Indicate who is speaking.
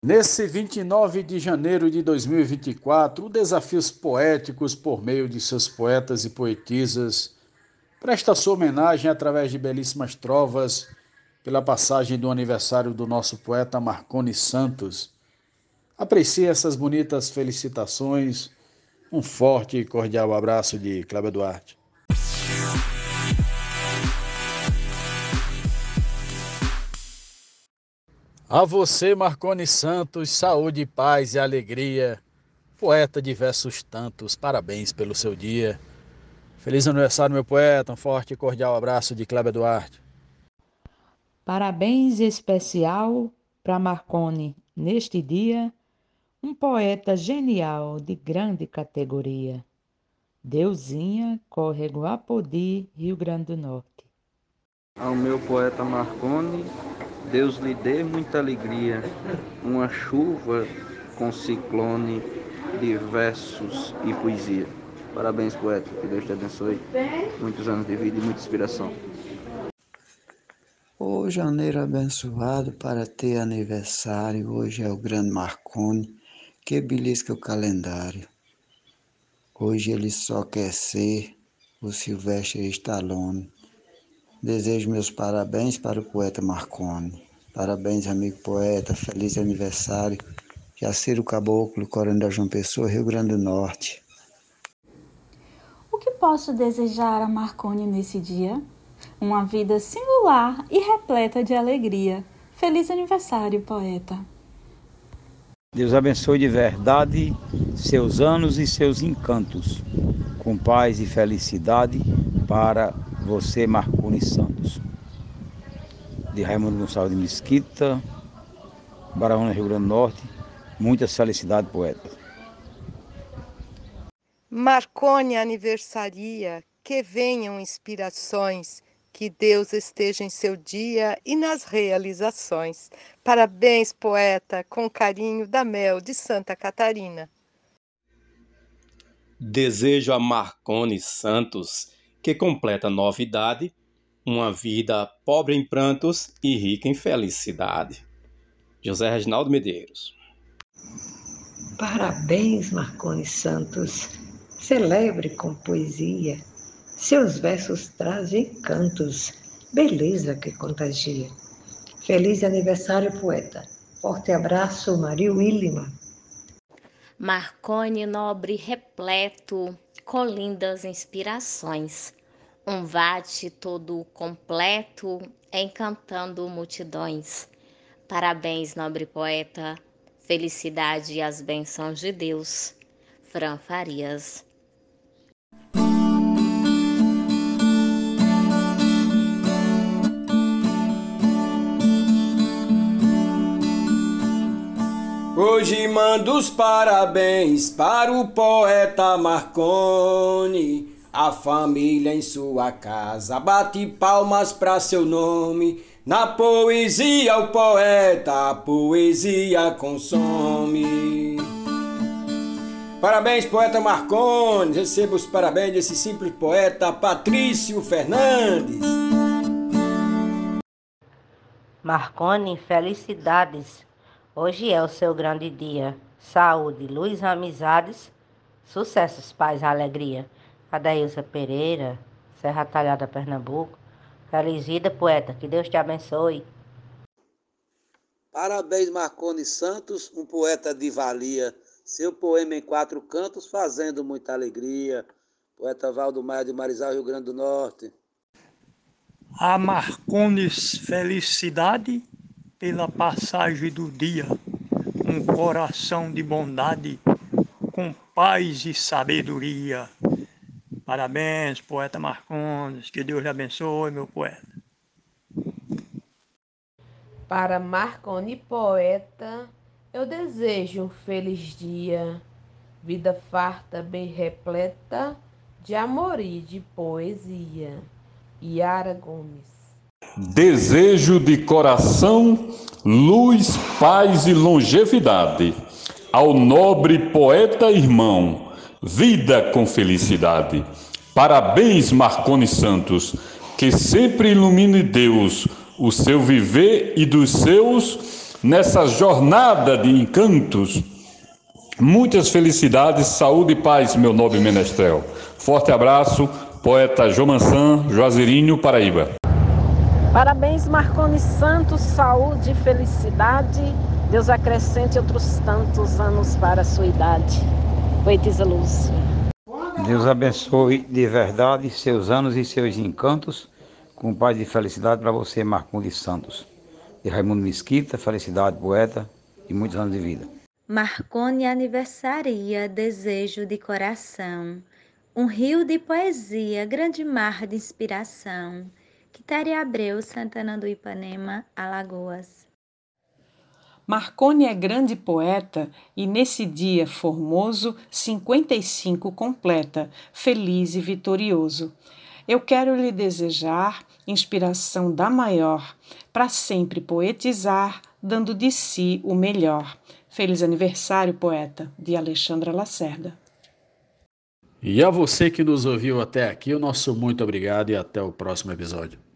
Speaker 1: Nesse 29 de janeiro de 2024, Desafios Poéticos, por meio de seus poetas e poetisas, presta sua homenagem através de belíssimas trovas pela passagem do aniversário do nosso poeta Marconi Santos. Aprecie essas bonitas felicitações. Um forte e cordial abraço de Cláudio Duarte. A você, Marconi Santos, saúde, paz e alegria. Poeta de versos tantos, parabéns pelo seu dia. Feliz aniversário, meu poeta. Um forte e cordial abraço de Cléber Duarte.
Speaker 2: Parabéns especial para Marconi neste dia, um poeta genial de grande categoria. Deusinha, Córrego Apodi, Rio Grande do Norte.
Speaker 3: Ao meu poeta Marconi, Deus lhe dê muita alegria, uma chuva com ciclone de versos e poesia. Parabéns, poeta. Que Deus te abençoe. Muitos anos de vida e muita inspiração.
Speaker 4: Ô janeiro abençoado para ter aniversário. Hoje é o grande Marconi que belisca o calendário. Hoje ele só quer ser o Silvestre Stallone. Desejo meus parabéns para o poeta Marconi. Parabéns, amigo poeta. Feliz aniversário. Jaciro Caboclo, Coronel João Pessoa, Rio Grande do Norte.
Speaker 5: O que posso desejar a Marconi nesse dia? Uma vida singular e repleta de alegria. Feliz aniversário, poeta.
Speaker 6: Deus abençoe de verdade seus anos e seus encantos, com paz e felicidade para você, Marconi Santos. De Raimundo Gonçalves de Mesquita, Barahona, Rio Grande do Norte, muitas felicidades, poeta.
Speaker 7: Marconi aniversaria, que venham inspirações, que Deus esteja em seu dia e nas realizações. Parabéns, poeta, com carinho da Mel de Santa Catarina.
Speaker 8: Desejo a Marconi Santos que completa novidade, uma vida pobre em prantos e rica em felicidade. José Reginaldo Medeiros.
Speaker 9: Parabéns, Marconi Santos. Celebre com poesia. Seus versos trazem cantos, beleza que contagia. Feliz aniversário, poeta. Forte abraço, Maria Willima.
Speaker 10: Marconi nobre repleto, com lindas inspirações. Um vate todo completo, encantando multidões. Parabéns, nobre poeta. Felicidade e as bênçãos de Deus. Fran Farias.
Speaker 11: Hoje mando os parabéns para o poeta Marconi. A família em sua casa bate palmas para seu nome. Na poesia, o poeta, a poesia consome. Parabéns, poeta Marconi. Receba os parabéns desse simples poeta Patrício Fernandes.
Speaker 12: Marconi, felicidades. Hoje é o seu grande dia. Saúde, luz, amizades, sucessos, paz, alegria. Adailza Pereira, Serra Talhada, Pernambuco. Feliz vida, poeta. Que Deus te abençoe.
Speaker 13: Parabéns, Marconi Santos, um poeta de valia. Seu poema em quatro cantos, fazendo muita alegria. Poeta Valdo Maia de Marizal, Rio Grande do Norte.
Speaker 14: A Marcones felicidade pela passagem do dia, um coração de bondade, com paz e sabedoria. Parabéns, poeta Marcondes, que Deus lhe abençoe, meu poeta.
Speaker 15: Para Marconi Poeta, eu desejo um feliz dia, vida farta, bem repleta de amor e de poesia. Yara Gomes.
Speaker 16: Desejo de coração, luz, paz e longevidade. Ao nobre poeta irmão, vida com felicidade. Parabéns, Marconi Santos, que sempre ilumine Deus o seu viver e dos seus nessa jornada de encantos. Muitas felicidades, saúde e paz, meu nobre menestrel. Forte abraço, poeta Jomansan, Juazeirinho, Paraíba.
Speaker 17: Parabéns, Marconi Santos, saúde e felicidade. Deus acrescente outros tantos anos para a sua idade. Poetisa Lúcia.
Speaker 6: Deus abençoe de verdade seus anos e seus encantos, com paz e felicidade para você, Marcondes Santos. De Raimundo Mesquita, felicidade, poeta e muitos anos de vida.
Speaker 18: Marconi aniversaria, desejo de coração, um rio de poesia, grande mar de inspiração. Quitéria Abreu, Santana do Ipanema, Alagoas.
Speaker 19: Marconi é grande poeta e nesse dia formoso 55 completa, feliz e vitorioso. Eu quero lhe desejar inspiração da maior, para sempre poetizar, dando de si o melhor. Feliz aniversário, poeta, de Alexandra Lacerda.
Speaker 1: E a você que nos ouviu até aqui, o nosso muito obrigado e até o próximo episódio.